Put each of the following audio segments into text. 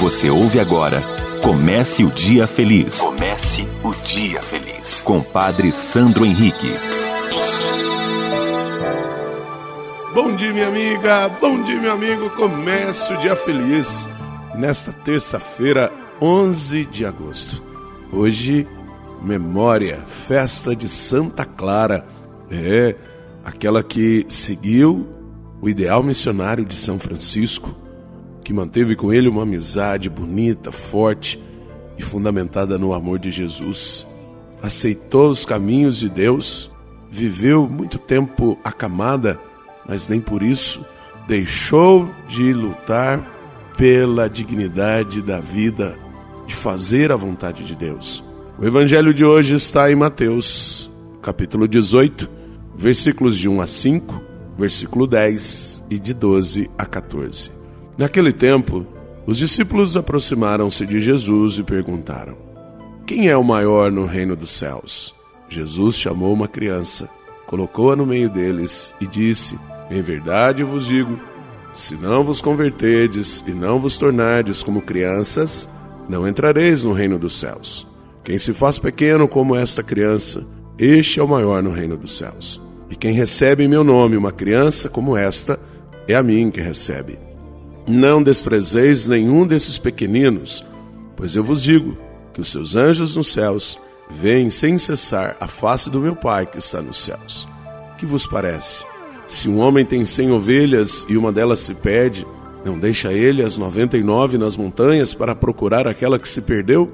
Você ouve agora Comece o Dia Feliz. Comece o Dia Feliz. Com Padre Sandro Henrique. Bom dia, minha amiga. Bom dia, meu amigo. Comece o Dia Feliz. Nesta terça-feira, 11 de agosto. Hoje, memória, festa de Santa Clara. É, aquela que seguiu o ideal missionário de São Francisco que manteve com ele uma amizade bonita, forte e fundamentada no amor de Jesus. Aceitou os caminhos de Deus, viveu muito tempo acamada, mas nem por isso deixou de lutar pela dignidade da vida, de fazer a vontade de Deus. O evangelho de hoje está em Mateus, capítulo 18, versículos de 1 a 5, versículo 10 e de 12 a 14. Naquele tempo, os discípulos aproximaram-se de Jesus e perguntaram: Quem é o maior no reino dos céus? Jesus chamou uma criança, colocou-a no meio deles e disse: Em verdade vos digo, se não vos converterdes e não vos tornardes como crianças, não entrareis no reino dos céus. Quem se faz pequeno como esta criança, este é o maior no reino dos céus. E quem recebe em meu nome uma criança como esta, é a mim que recebe. Não desprezeis nenhum desses pequeninos, pois eu vos digo que os seus anjos nos céus veem sem cessar a face do meu Pai que está nos céus. Que vos parece? Se um homem tem cem ovelhas e uma delas se perde, não deixa ele as noventa e nove nas montanhas para procurar aquela que se perdeu?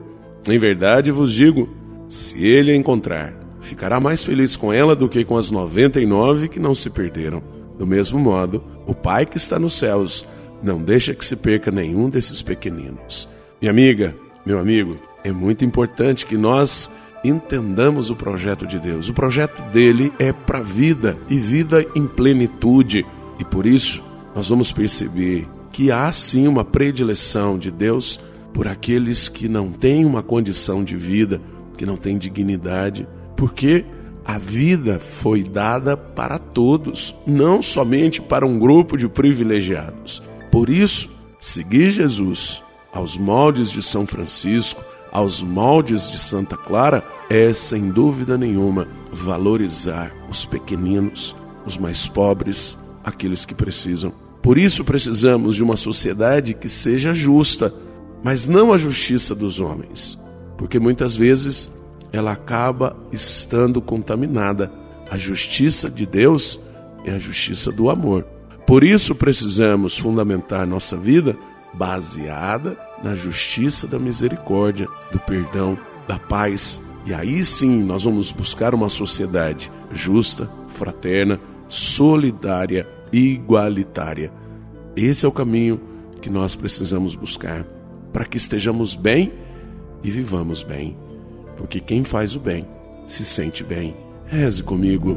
Em verdade vos digo, se ele a encontrar, ficará mais feliz com ela do que com as noventa e nove que não se perderam. Do mesmo modo, o Pai que está nos céus não deixa que se perca nenhum desses pequeninos. Minha amiga, meu amigo, é muito importante que nós entendamos o projeto de Deus. O projeto dele é para vida e vida em plenitude. E por isso, nós vamos perceber que há sim uma predileção de Deus por aqueles que não têm uma condição de vida, que não têm dignidade, porque a vida foi dada para todos, não somente para um grupo de privilegiados. Por isso, seguir Jesus aos moldes de São Francisco, aos moldes de Santa Clara, é sem dúvida nenhuma valorizar os pequeninos, os mais pobres, aqueles que precisam. Por isso precisamos de uma sociedade que seja justa, mas não a justiça dos homens, porque muitas vezes ela acaba estando contaminada. A justiça de Deus é a justiça do amor. Por isso precisamos fundamentar nossa vida baseada na justiça da misericórdia, do perdão, da paz. E aí sim nós vamos buscar uma sociedade justa, fraterna, solidária igualitária. Esse é o caminho que nós precisamos buscar para que estejamos bem e vivamos bem. Porque quem faz o bem se sente bem. Reze comigo.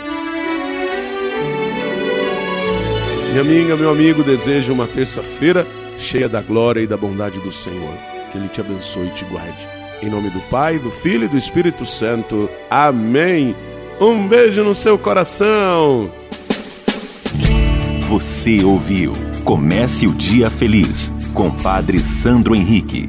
Minha amiga, meu amigo, desejo uma terça-feira cheia da glória e da bondade do Senhor. Que Ele te abençoe e te guarde. Em nome do Pai, do Filho e do Espírito Santo. Amém. Um beijo no seu coração. Você ouviu Comece o Dia Feliz com Padre Sandro Henrique.